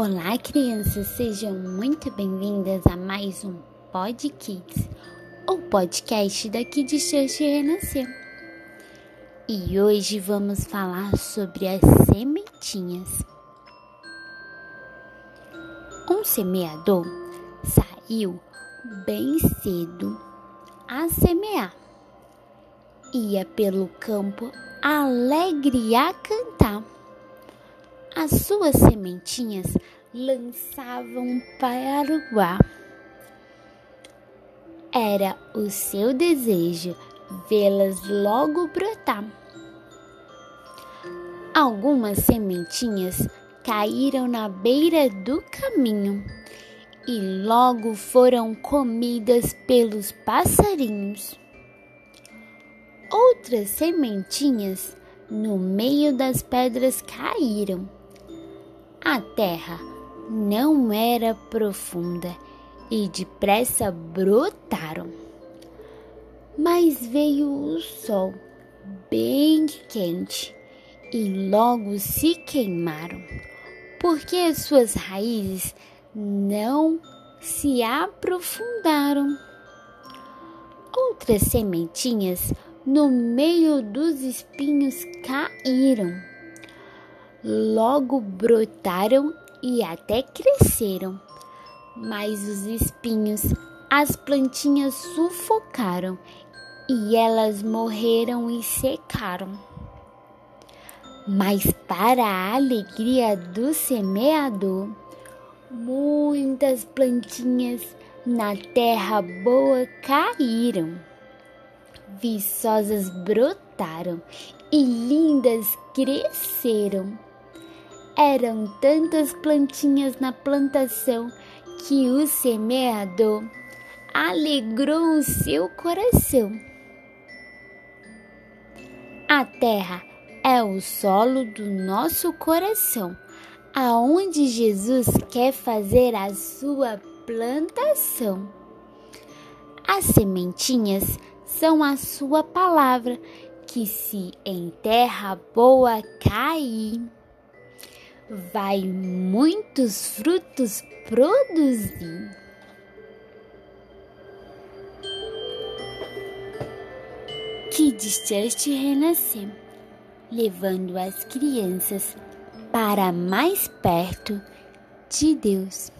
Olá, crianças, sejam muito bem-vindas a mais um Pod Kids, o podcast da Kids Church Renasceu. E hoje vamos falar sobre as sementinhas. Um semeador saiu bem cedo a semear. Ia pelo campo alegre a cantar as suas sementinhas lançavam para o ar. Era o seu desejo vê-las logo brotar. Algumas sementinhas caíram na beira do caminho e logo foram comidas pelos passarinhos. Outras sementinhas no meio das pedras caíram a terra não era profunda e depressa brotaram. Mas veio o sol bem quente e logo se queimaram, porque as suas raízes não se aprofundaram. Outras sementinhas no meio dos espinhos caíram logo brotaram e até cresceram. Mas os espinhos as plantinhas sufocaram e elas morreram e secaram. Mas, para a alegria do semeador, muitas plantinhas na terra boa caíram, viçosas brotaram e lindas cresceram eram tantas plantinhas na plantação que o semeador alegrou o seu coração. A terra é o solo do nosso coração, aonde Jesus quer fazer a sua plantação. As sementinhas são a sua palavra, que se em terra boa cair vai muitos frutos produzir. Kids Church renascer, levando as crianças para mais perto de Deus.